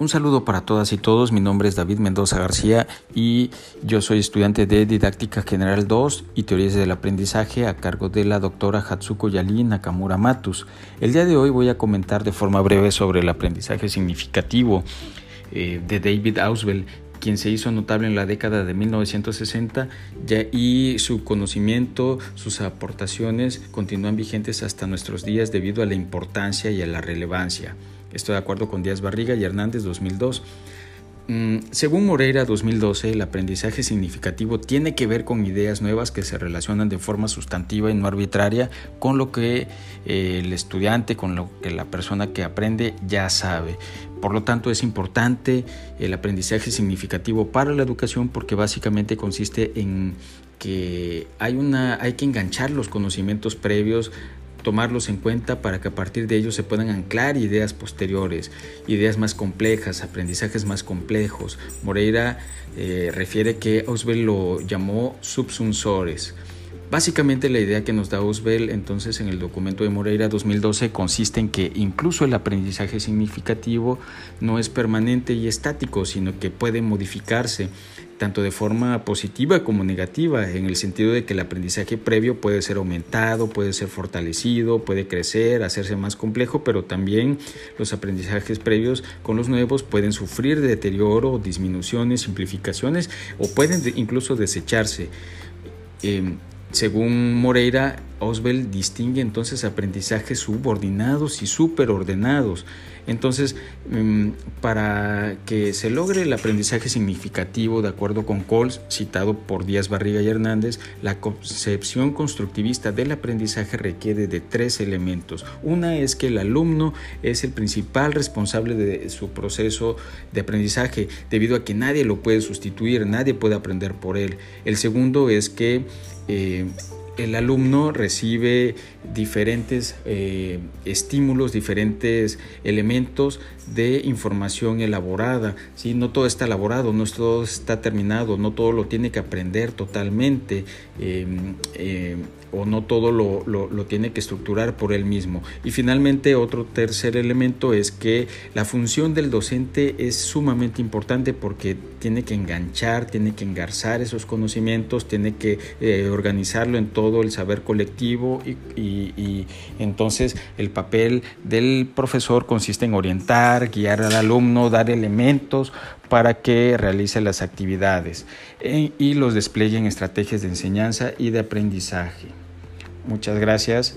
Un saludo para todas y todos, mi nombre es David Mendoza García y yo soy estudiante de Didáctica General 2 y Teorías del Aprendizaje a cargo de la doctora Hatsuko Yali Nakamura Matus. El día de hoy voy a comentar de forma breve sobre el aprendizaje significativo eh, de David Auswell, quien se hizo notable en la década de 1960 y su conocimiento, sus aportaciones continúan vigentes hasta nuestros días debido a la importancia y a la relevancia. Estoy de acuerdo con Díaz Barriga y Hernández 2002. Mm, según Moreira 2012, el aprendizaje significativo tiene que ver con ideas nuevas que se relacionan de forma sustantiva y no arbitraria con lo que eh, el estudiante, con lo que la persona que aprende ya sabe. Por lo tanto, es importante el aprendizaje significativo para la educación porque básicamente consiste en que hay, una, hay que enganchar los conocimientos previos tomarlos en cuenta para que a partir de ellos se puedan anclar ideas posteriores, ideas más complejas, aprendizajes más complejos. Moreira eh, refiere que Auswell lo llamó subsunsores. Básicamente la idea que nos da Auswell entonces en el documento de Moreira 2012 consiste en que incluso el aprendizaje significativo no es permanente y estático, sino que puede modificarse tanto de forma positiva como negativa, en el sentido de que el aprendizaje previo puede ser aumentado, puede ser fortalecido, puede crecer, hacerse más complejo, pero también los aprendizajes previos con los nuevos pueden sufrir de deterioro, disminuciones, simplificaciones o pueden incluso desecharse. Em, según Moreira, Oswell distingue entonces aprendizajes subordinados y superordenados. Entonces, mm, para que se logre el aprendizaje significativo, de acuerdo con Coles, citado por Díaz Barriga y Hernández, la concepción constructivista del aprendizaje requiere de tres elementos. Una es que el alumno es el principal responsable de su proceso de aprendizaje, debido a que nadie lo puede sustituir, nadie puede aprender por él. El segundo es que eh, el alumno recibe diferentes eh, estímulos, diferentes elementos de información elaborada. ¿sí? No todo está elaborado, no todo está terminado, no todo lo tiene que aprender totalmente em, em, o no todo lo, lo, tiene que estructurar por él mismo. Y finalmente otro tercer elemento es que la función del docente es sumamente importante porque tiene que enganchar, tiene que engarzar esos conocimientos, tiene que eh, organizarlo en todo el saber colectivo y y, entonces el papel del profesor consiste en orientar, guiar al alumno, dar elementos para que realice las actividades eh, y los despliegue en estrategias de enseñanza y de aprendizaje. Muchas gracias.